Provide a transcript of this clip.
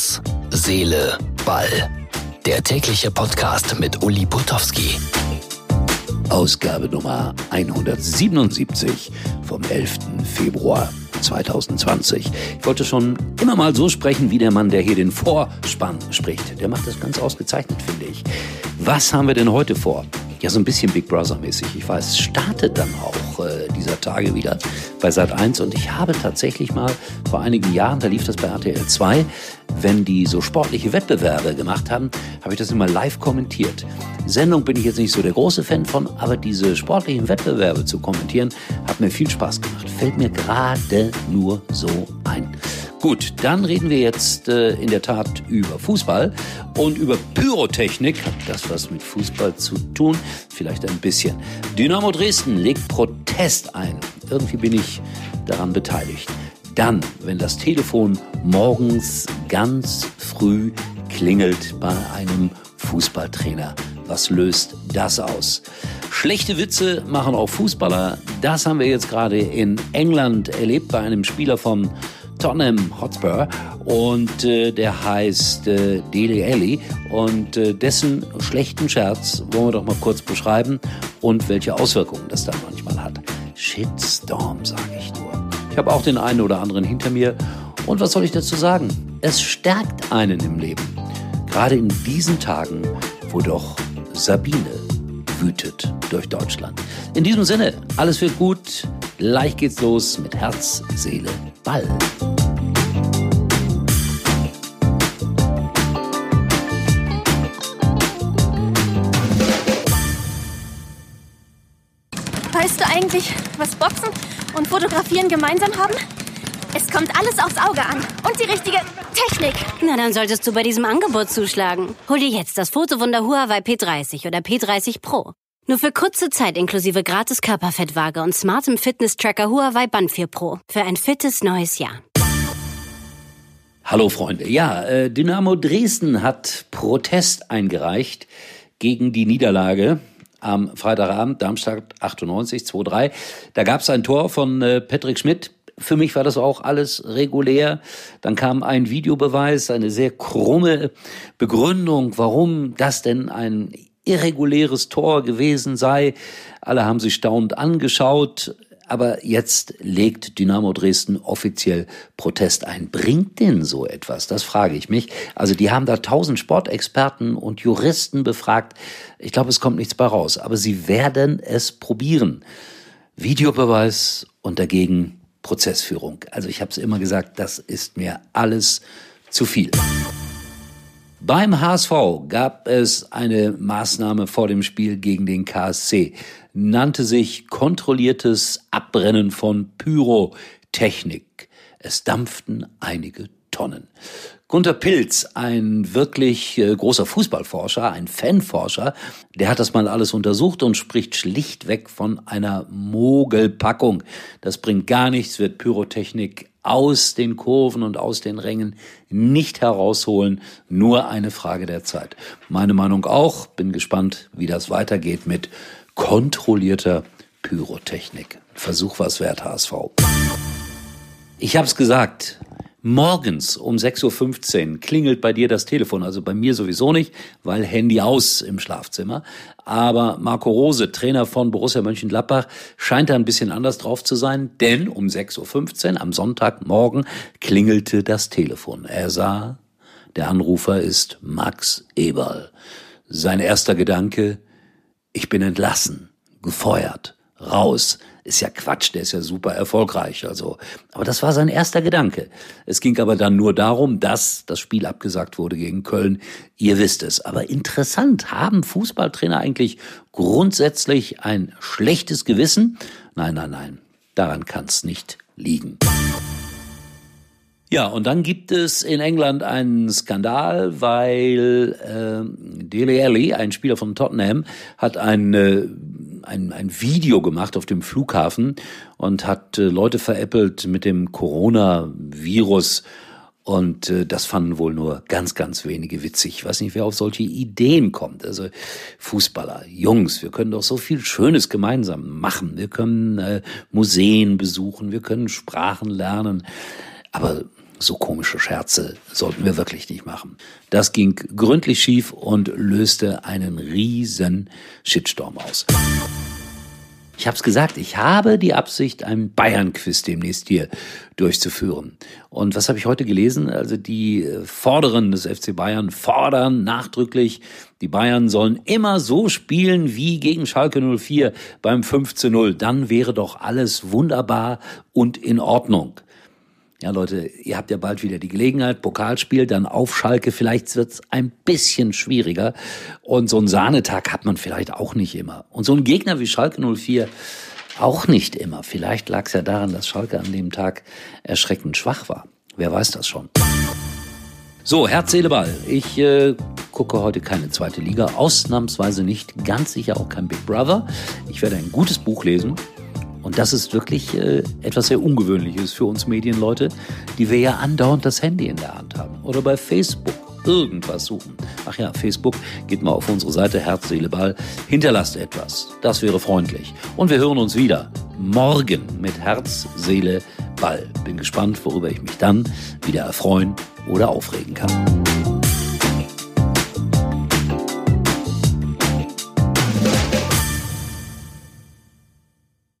Herz, Seele, Ball. Der tägliche Podcast mit Uli Putowski. Ausgabe Nummer 177 vom 11. Februar 2020. Ich wollte schon immer mal so sprechen wie der Mann, der hier den Vorspann spricht. Der macht das ganz ausgezeichnet, finde ich. Was haben wir denn heute vor? Ja, so ein bisschen Big Brother-mäßig. Ich weiß, startet dann auch dieser Tage wieder bei Sat 1 und ich habe tatsächlich mal vor einigen Jahren, da lief das bei RTL 2, wenn die so sportliche Wettbewerbe gemacht haben, habe ich das immer live kommentiert. Sendung bin ich jetzt nicht so der große Fan von, aber diese sportlichen Wettbewerbe zu kommentieren, hat mir viel Spaß gemacht. Fällt mir gerade nur so ein. Gut, dann reden wir jetzt äh, in der Tat über Fußball und über Pyrotechnik. Hat das was mit Fußball zu tun? Vielleicht ein bisschen. Dynamo Dresden legt Protest ein. Irgendwie bin ich daran beteiligt. Dann, wenn das Telefon morgens ganz früh klingelt bei einem Fußballtrainer. Was löst das aus? Schlechte Witze machen auch Fußballer. Das haben wir jetzt gerade in England erlebt bei einem Spieler von Tottenham Hotspur und äh, der heißt äh, Dele Alli und äh, dessen schlechten Scherz wollen wir doch mal kurz beschreiben und welche Auswirkungen das dann manchmal hat. Shitstorm, sage ich nur. Ich habe auch den einen oder anderen hinter mir und was soll ich dazu sagen? Es stärkt einen im Leben. Gerade in diesen Tagen, wo doch Sabine wütet durch Deutschland. In diesem Sinne, alles wird gut. Leicht geht's los mit Herz, Seele, Ball. Weißt du eigentlich, was Boxen und Fotografieren gemeinsam haben? Es kommt alles aufs Auge an. Und die richtige Technik. Na, dann solltest du bei diesem Angebot zuschlagen. Hol dir jetzt das Fotowunder Huawei P30 oder P30 Pro. Nur für kurze Zeit inklusive gratis Körperfettwaage und smartem Fitness-Tracker Huawei Band 4 Pro. Für ein fittes neues Jahr. Hallo Freunde. Ja, äh, Dynamo Dresden hat Protest eingereicht gegen die Niederlage am Freitagabend, Darmstadt 98, 2-3. Da gab es ein Tor von äh, Patrick Schmidt. Für mich war das auch alles regulär. Dann kam ein Videobeweis, eine sehr krumme Begründung, warum das denn ein irreguläres Tor gewesen sei. Alle haben sich staunend angeschaut. Aber jetzt legt Dynamo Dresden offiziell Protest ein. Bringt denn so etwas? Das frage ich mich. Also die haben da tausend Sportexperten und Juristen befragt. Ich glaube, es kommt nichts bei raus. Aber sie werden es probieren. Videobeweis und dagegen Prozessführung. Also ich habe es immer gesagt, das ist mir alles zu viel. Beim HSV gab es eine Maßnahme vor dem Spiel gegen den KSC, nannte sich kontrolliertes Abbrennen von Pyrotechnik. Es dampften einige Tonnen. Gunter Pilz, ein wirklich äh, großer Fußballforscher, ein Fanforscher, der hat das mal alles untersucht und spricht schlichtweg von einer Mogelpackung. Das bringt gar nichts, wird Pyrotechnik aus den Kurven und aus den Rängen nicht herausholen, nur eine Frage der Zeit. Meine Meinung auch, bin gespannt, wie das weitergeht mit kontrollierter Pyrotechnik. Versuch was wert, HSV. Ich habe es gesagt, Morgens um 6.15 Uhr klingelt bei dir das Telefon, also bei mir sowieso nicht, weil Handy aus im Schlafzimmer. Aber Marco Rose, Trainer von Borussia Mönchengladbach, scheint da ein bisschen anders drauf zu sein, denn um 6.15 Uhr am Sonntagmorgen klingelte das Telefon. Er sah, der Anrufer ist Max Eberl. Sein erster Gedanke, ich bin entlassen, gefeuert, raus, ist ja Quatsch, der ist ja super erfolgreich. Also, aber das war sein erster Gedanke. Es ging aber dann nur darum, dass das Spiel abgesagt wurde gegen Köln. Ihr wisst es. Aber interessant, haben Fußballtrainer eigentlich grundsätzlich ein schlechtes Gewissen? Nein, nein, nein. Daran kann es nicht liegen. Ja, und dann gibt es in England einen Skandal, weil äh, Dele Alli, ein Spieler von Tottenham, hat ein, äh, ein, ein Video gemacht auf dem Flughafen und hat äh, Leute veräppelt mit dem Coronavirus. Und äh, das fanden wohl nur ganz, ganz wenige witzig. Ich weiß nicht, wer auf solche Ideen kommt. Also Fußballer, Jungs, wir können doch so viel Schönes gemeinsam machen. Wir können äh, Museen besuchen, wir können Sprachen lernen. Aber so komische Scherze sollten wir wirklich nicht machen. Das ging gründlich schief und löste einen riesen Shitstorm aus. Ich habe es gesagt, ich habe die Absicht, einen Bayern-Quiz demnächst hier durchzuführen. Und was habe ich heute gelesen? Also die äh, Vorderen des FC Bayern fordern nachdrücklich, die Bayern sollen immer so spielen wie gegen Schalke 04 beim 5 Dann wäre doch alles wunderbar und in Ordnung. Ja, Leute, ihr habt ja bald wieder die Gelegenheit, Pokalspiel, dann auf Schalke. Vielleicht wird's ein bisschen schwieriger. Und so einen Sahnetag hat man vielleicht auch nicht immer. Und so ein Gegner wie Schalke 04 auch nicht immer. Vielleicht lag's ja daran, dass Schalke an dem Tag erschreckend schwach war. Wer weiß das schon. So, Herz, Seele, Ball. Ich äh, gucke heute keine zweite Liga, ausnahmsweise nicht, ganz sicher auch kein Big Brother. Ich werde ein gutes Buch lesen und das ist wirklich äh, etwas sehr Ungewöhnliches für uns Medienleute, die wir ja andauernd das Handy in der Hand haben. Oder bei Facebook irgendwas suchen. Ach ja, Facebook, geht mal auf unsere Seite Herz, Seele, Ball, hinterlasst etwas. Das wäre freundlich. Und wir hören uns wieder morgen mit Herz, Seele, Ball. Bin gespannt, worüber ich mich dann wieder erfreuen oder aufregen kann.